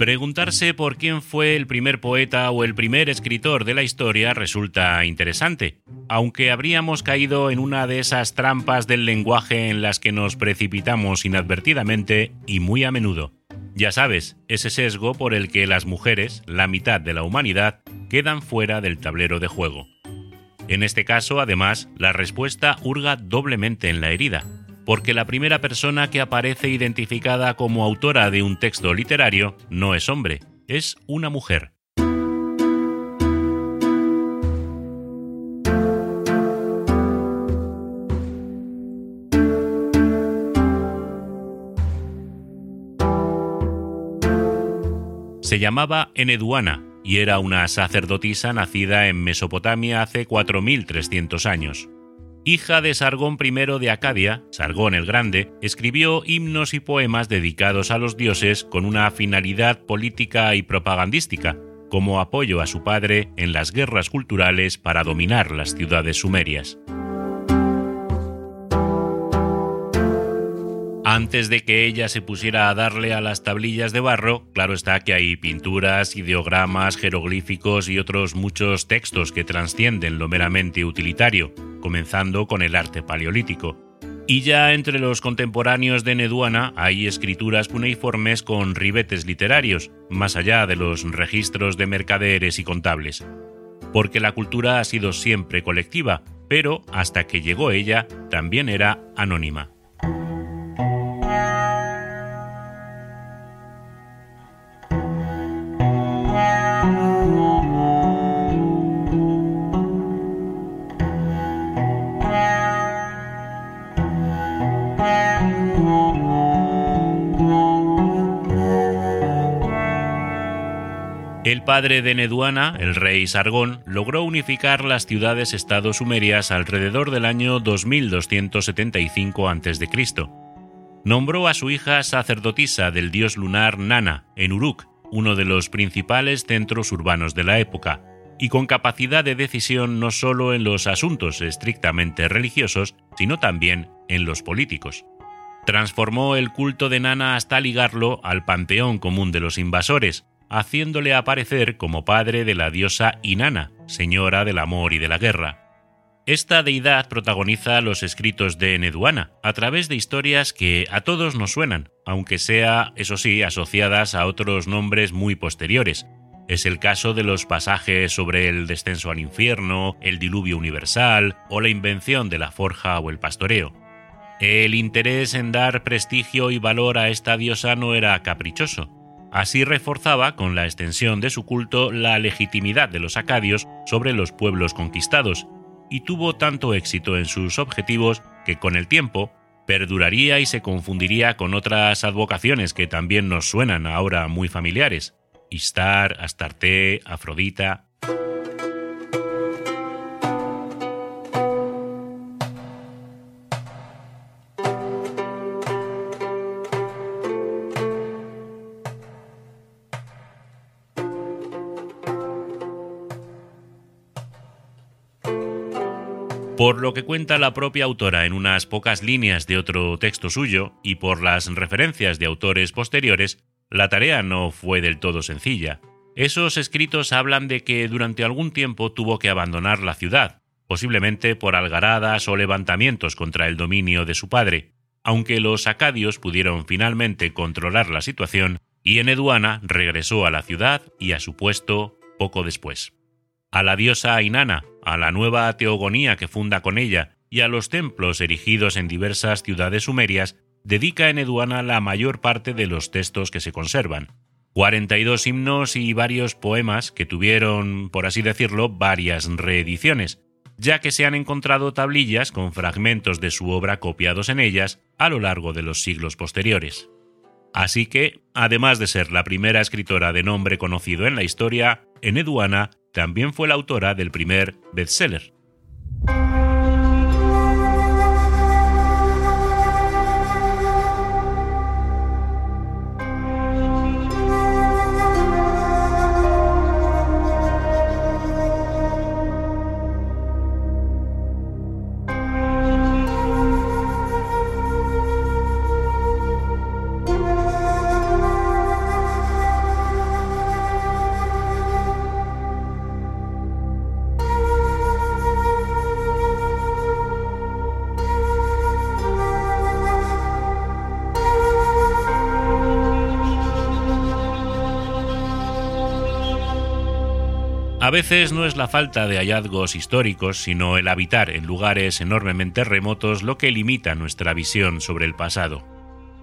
Preguntarse por quién fue el primer poeta o el primer escritor de la historia resulta interesante, aunque habríamos caído en una de esas trampas del lenguaje en las que nos precipitamos inadvertidamente y muy a menudo. Ya sabes, ese sesgo por el que las mujeres, la mitad de la humanidad, quedan fuera del tablero de juego. En este caso, además, la respuesta hurga doblemente en la herida, porque la primera persona que aparece identificada como autora de un texto literario no es hombre, es una mujer. Se llamaba Eneduana y era una sacerdotisa nacida en Mesopotamia hace 4.300 años. Hija de Sargón I de Acadia, Sargón el Grande escribió himnos y poemas dedicados a los dioses con una finalidad política y propagandística, como apoyo a su padre en las guerras culturales para dominar las ciudades sumerias. Antes de que ella se pusiera a darle a las tablillas de barro, claro está que hay pinturas, ideogramas, jeroglíficos y otros muchos textos que trascienden lo meramente utilitario, comenzando con el arte paleolítico. Y ya entre los contemporáneos de Neduana hay escrituras cuneiformes con ribetes literarios, más allá de los registros de mercaderes y contables. Porque la cultura ha sido siempre colectiva, pero hasta que llegó ella también era anónima. El padre de Neduana, el rey Sargón, logró unificar las ciudades-estado sumerias alrededor del año 2275 a.C. Nombró a su hija sacerdotisa del dios lunar Nana, en Uruk, uno de los principales centros urbanos de la época, y con capacidad de decisión no solo en los asuntos estrictamente religiosos, sino también en los políticos. Transformó el culto de Nana hasta ligarlo al panteón común de los invasores, haciéndole aparecer como padre de la diosa Inanna, señora del amor y de la guerra. Esta deidad protagoniza los escritos de Neduana a través de historias que a todos nos suenan, aunque sea, eso sí, asociadas a otros nombres muy posteriores. Es el caso de los pasajes sobre el descenso al infierno, el diluvio universal o la invención de la forja o el pastoreo. El interés en dar prestigio y valor a esta diosa no era caprichoso. Así reforzaba con la extensión de su culto la legitimidad de los acadios sobre los pueblos conquistados, y tuvo tanto éxito en sus objetivos que con el tiempo perduraría y se confundiría con otras advocaciones que también nos suenan ahora muy familiares, Istar, Astarte, Afrodita, Por lo que cuenta la propia autora en unas pocas líneas de otro texto suyo y por las referencias de autores posteriores, la tarea no fue del todo sencilla. Esos escritos hablan de que durante algún tiempo tuvo que abandonar la ciudad, posiblemente por algaradas o levantamientos contra el dominio de su padre, aunque los acadios pudieron finalmente controlar la situación y Eneduana regresó a la ciudad y a su puesto poco después a la diosa Inanna, a la nueva teogonía que funda con ella y a los templos erigidos en diversas ciudades sumerias, dedica en Eduana la mayor parte de los textos que se conservan. 42 himnos y varios poemas que tuvieron, por así decirlo, varias reediciones, ya que se han encontrado tablillas con fragmentos de su obra copiados en ellas a lo largo de los siglos posteriores. Así que, además de ser la primera escritora de nombre conocido en la historia, Eneduana también fue la autora del primer bestseller, A veces no es la falta de hallazgos históricos, sino el habitar en lugares enormemente remotos lo que limita nuestra visión sobre el pasado.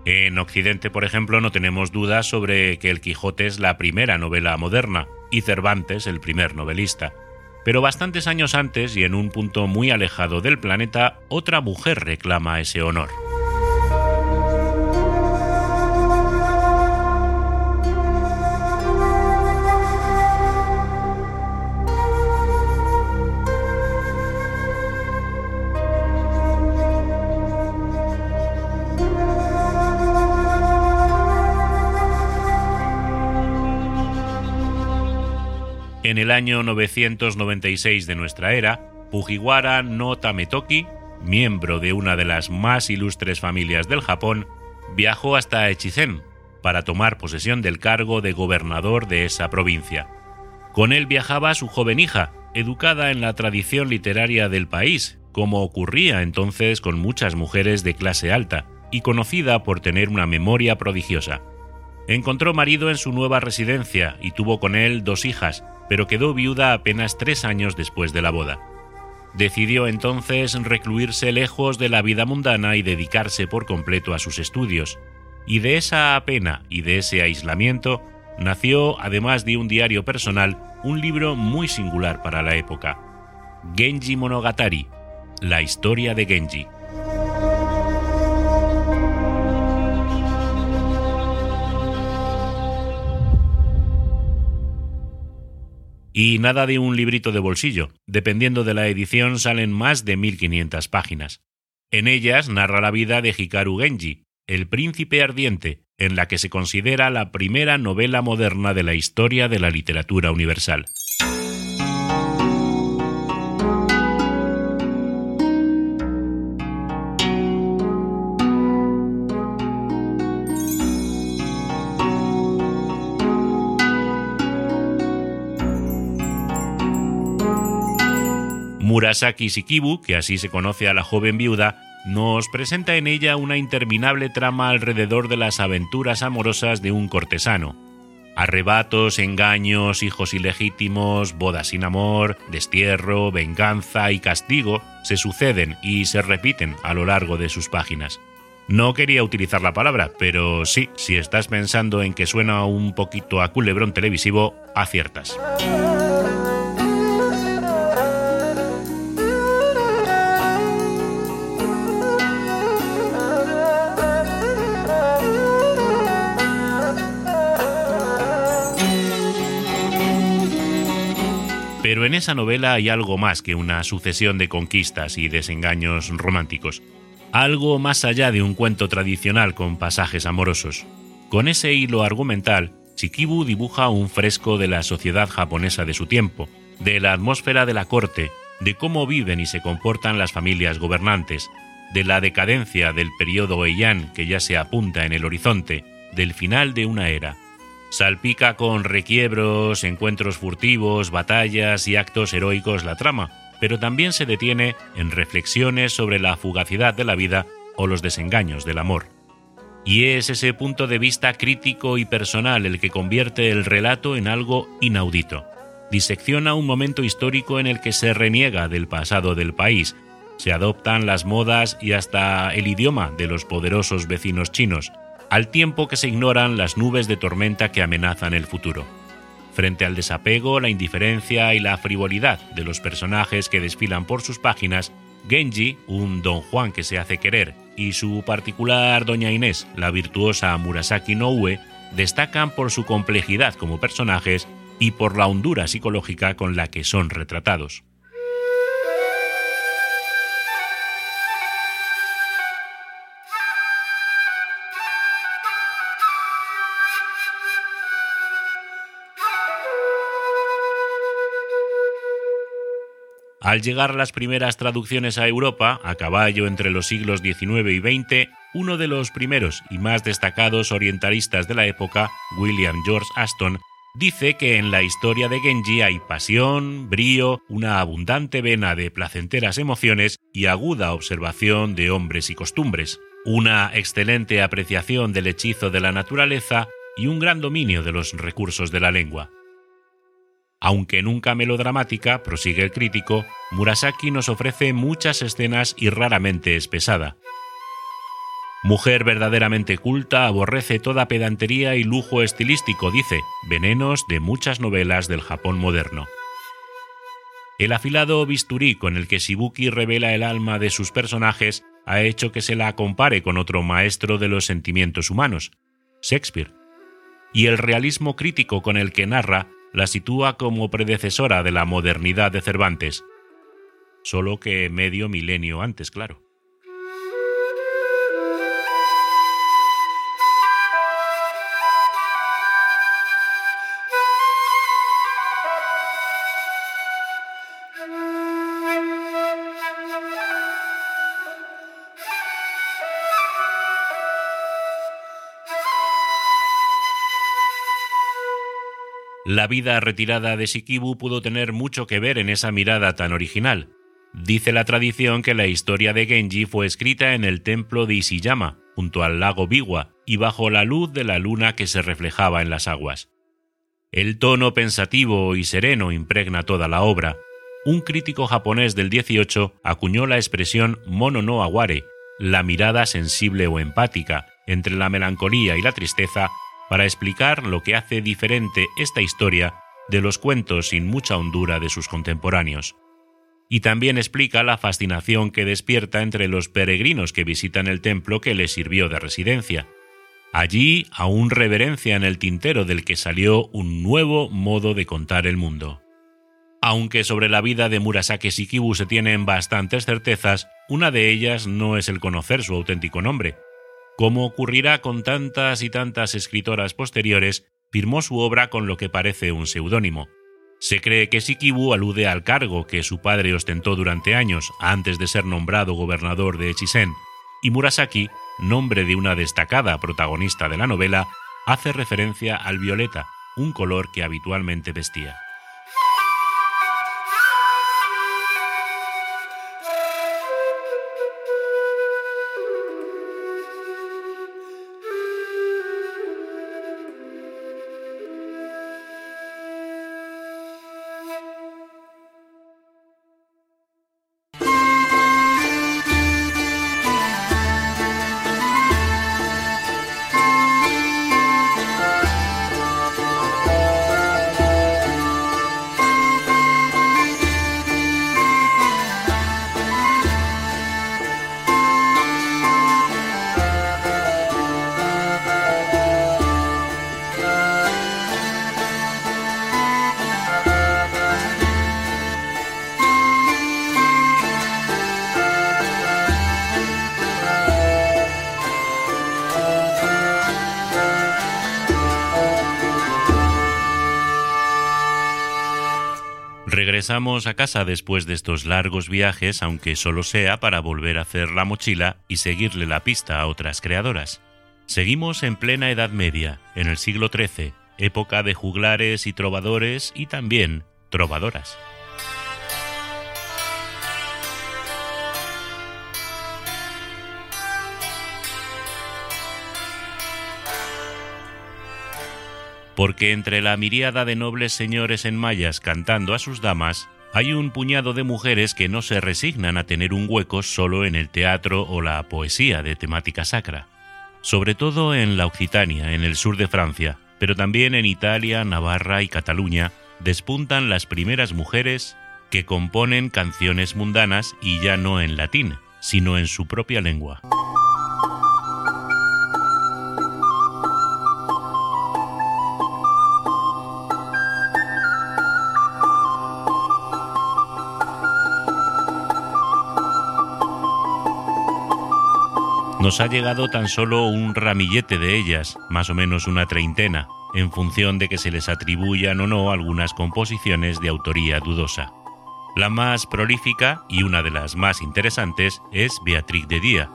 En Occidente, por ejemplo, no tenemos dudas sobre que El Quijote es la primera novela moderna y Cervantes el primer novelista. Pero bastantes años antes y en un punto muy alejado del planeta, otra mujer reclama ese honor. En el año 996 de nuestra era, Fujiwara no Tametoki, miembro de una de las más ilustres familias del Japón, viajó hasta Echizen para tomar posesión del cargo de gobernador de esa provincia. Con él viajaba su joven hija, educada en la tradición literaria del país, como ocurría entonces con muchas mujeres de clase alta, y conocida por tener una memoria prodigiosa. Encontró marido en su nueva residencia y tuvo con él dos hijas, pero quedó viuda apenas tres años después de la boda. Decidió entonces recluirse lejos de la vida mundana y dedicarse por completo a sus estudios, y de esa pena y de ese aislamiento nació, además de un diario personal, un libro muy singular para la época, Genji Monogatari, la historia de Genji. Y nada de un librito de bolsillo. Dependiendo de la edición salen más de 1500 páginas. En ellas narra la vida de Hikaru Genji, el príncipe ardiente, en la que se considera la primera novela moderna de la historia de la literatura universal. Murasaki Shikibu, que así se conoce a la joven viuda, nos presenta en ella una interminable trama alrededor de las aventuras amorosas de un cortesano. Arrebatos, engaños, hijos ilegítimos, bodas sin amor, destierro, venganza y castigo se suceden y se repiten a lo largo de sus páginas. No quería utilizar la palabra, pero sí, si estás pensando en que suena un poquito a culebrón televisivo, aciertas. Pero en esa novela hay algo más que una sucesión de conquistas y desengaños románticos. Algo más allá de un cuento tradicional con pasajes amorosos. Con ese hilo argumental, Shikibu dibuja un fresco de la sociedad japonesa de su tiempo, de la atmósfera de la corte, de cómo viven y se comportan las familias gobernantes, de la decadencia del periodo Heian que ya se apunta en el horizonte, del final de una era. Salpica con requiebros, encuentros furtivos, batallas y actos heroicos la trama, pero también se detiene en reflexiones sobre la fugacidad de la vida o los desengaños del amor. Y es ese punto de vista crítico y personal el que convierte el relato en algo inaudito. Disecciona un momento histórico en el que se reniega del pasado del país, se adoptan las modas y hasta el idioma de los poderosos vecinos chinos, al tiempo que se ignoran las nubes de tormenta que amenazan el futuro. Frente al desapego, la indiferencia y la frivolidad de los personajes que desfilan por sus páginas, Genji, un don Juan que se hace querer, y su particular doña Inés, la virtuosa Murasaki Noue, destacan por su complejidad como personajes y por la hondura psicológica con la que son retratados. Al llegar las primeras traducciones a Europa, a caballo entre los siglos XIX y XX, uno de los primeros y más destacados orientalistas de la época, William George Aston, dice que en la historia de Genji hay pasión, brío, una abundante vena de placenteras emociones y aguda observación de hombres y costumbres, una excelente apreciación del hechizo de la naturaleza y un gran dominio de los recursos de la lengua. Aunque nunca melodramática, prosigue el crítico, Murasaki nos ofrece muchas escenas y raramente es pesada. Mujer verdaderamente culta, aborrece toda pedantería y lujo estilístico, dice, venenos de muchas novelas del Japón moderno. El afilado bisturí con el que Shibuki revela el alma de sus personajes ha hecho que se la compare con otro maestro de los sentimientos humanos, Shakespeare. Y el realismo crítico con el que narra la sitúa como predecesora de la modernidad de Cervantes, solo que medio milenio antes, claro. La vida retirada de Shikibu pudo tener mucho que ver en esa mirada tan original. Dice la tradición que la historia de Genji fue escrita en el templo de Ishiyama, junto al lago Biwa, y bajo la luz de la luna que se reflejaba en las aguas. El tono pensativo y sereno impregna toda la obra. Un crítico japonés del 18 acuñó la expresión mono no aguare, la mirada sensible o empática, entre la melancolía y la tristeza para explicar lo que hace diferente esta historia de los cuentos sin mucha hondura de sus contemporáneos. Y también explica la fascinación que despierta entre los peregrinos que visitan el templo que les sirvió de residencia. Allí aún reverencia en el tintero del que salió un nuevo modo de contar el mundo. Aunque sobre la vida de Murasake Shikibu se tienen bastantes certezas, una de ellas no es el conocer su auténtico nombre, como ocurrirá con tantas y tantas escritoras posteriores, firmó su obra con lo que parece un seudónimo. Se cree que Shikibu alude al cargo que su padre ostentó durante años antes de ser nombrado gobernador de Echizen, y Murasaki, nombre de una destacada protagonista de la novela, hace referencia al violeta, un color que habitualmente vestía. Regresamos a casa después de estos largos viajes, aunque solo sea para volver a hacer la mochila y seguirle la pista a otras creadoras. Seguimos en plena Edad Media, en el siglo XIII, época de juglares y trovadores y también trovadoras. Porque entre la miríada de nobles señores en mayas cantando a sus damas, hay un puñado de mujeres que no se resignan a tener un hueco solo en el teatro o la poesía de temática sacra. Sobre todo en la Occitania, en el sur de Francia, pero también en Italia, Navarra y Cataluña despuntan las primeras mujeres que componen canciones mundanas y ya no en latín, sino en su propia lengua. Nos ha llegado tan solo un ramillete de ellas, más o menos una treintena, en función de que se les atribuyan o no algunas composiciones de autoría dudosa. La más prolífica y una de las más interesantes es Beatriz de Día.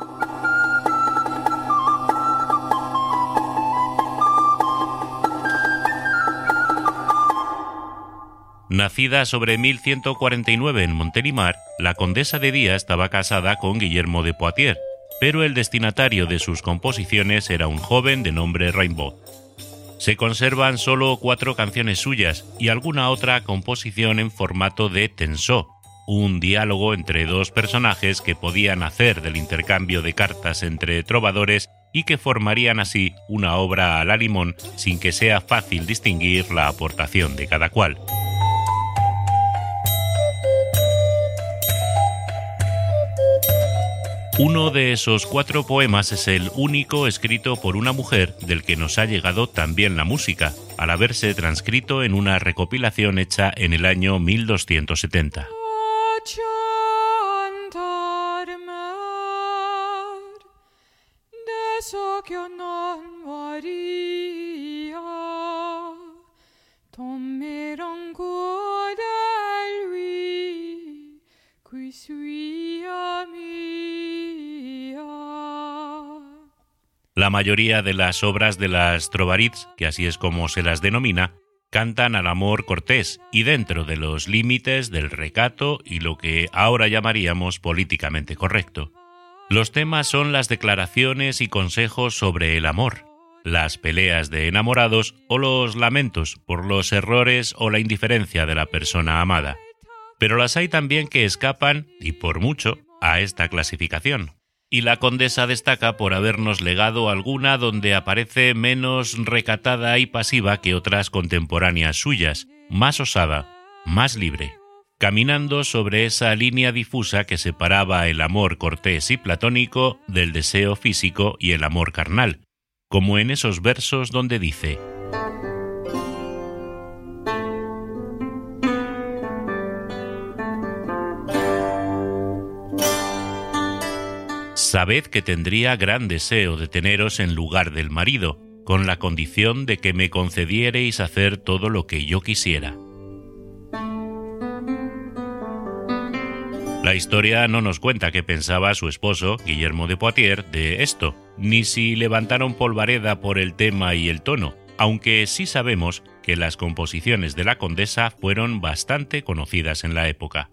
Nacida sobre 1149 en Montelimar, la condesa de Día estaba casada con Guillermo de Poitiers, pero el destinatario de sus composiciones era un joven de nombre Rainbow. Se conservan solo cuatro canciones suyas y alguna otra composición en formato de tensó, un diálogo entre dos personajes que podían hacer del intercambio de cartas entre trovadores y que formarían así una obra a la limón sin que sea fácil distinguir la aportación de cada cual. Uno de esos cuatro poemas es el único escrito por una mujer del que nos ha llegado también la música, al haberse transcrito en una recopilación hecha en el año 1270. La mayoría de las obras de las Trovarids, que así es como se las denomina, cantan al amor cortés y dentro de los límites del recato y lo que ahora llamaríamos políticamente correcto. Los temas son las declaraciones y consejos sobre el amor, las peleas de enamorados o los lamentos por los errores o la indiferencia de la persona amada. Pero las hay también que escapan, y por mucho, a esta clasificación y la condesa destaca por habernos legado alguna donde aparece menos recatada y pasiva que otras contemporáneas suyas, más osada, más libre, caminando sobre esa línea difusa que separaba el amor cortés y platónico del deseo físico y el amor carnal, como en esos versos donde dice Sabed que tendría gran deseo de teneros en lugar del marido, con la condición de que me concediereis hacer todo lo que yo quisiera. La historia no nos cuenta qué pensaba su esposo, Guillermo de Poitiers, de esto, ni si levantaron polvareda por el tema y el tono, aunque sí sabemos que las composiciones de la condesa fueron bastante conocidas en la época.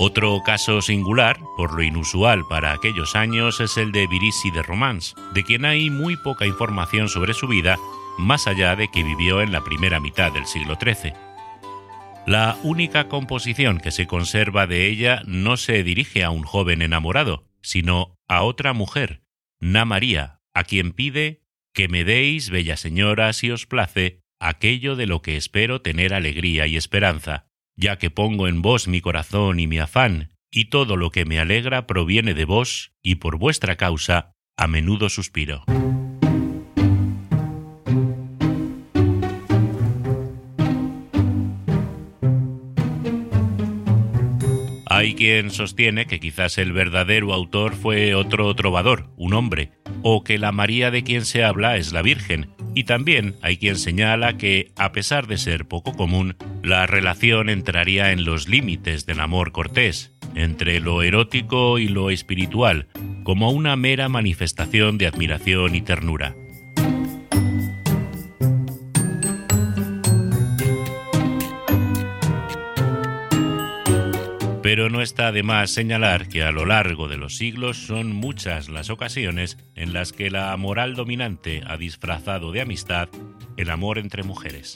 Otro caso singular, por lo inusual para aquellos años, es el de Virisi de Romans, de quien hay muy poca información sobre su vida, más allá de que vivió en la primera mitad del siglo XIII. La única composición que se conserva de ella no se dirige a un joven enamorado, sino a otra mujer, Na María, a quien pide que me deis, bella señora, si os place, aquello de lo que espero tener alegría y esperanza, ya que pongo en vos mi corazón y mi afán, y todo lo que me alegra proviene de vos, y por vuestra causa a menudo suspiro. Hay quien sostiene que quizás el verdadero autor fue otro trovador, un hombre, o que la María de quien se habla es la Virgen, y también hay quien señala que, a pesar de ser poco común, la relación entraría en los límites del amor cortés, entre lo erótico y lo espiritual, como una mera manifestación de admiración y ternura. Pero no está de más señalar que a lo largo de los siglos son muchas las ocasiones en las que la moral dominante ha disfrazado de amistad el amor entre mujeres.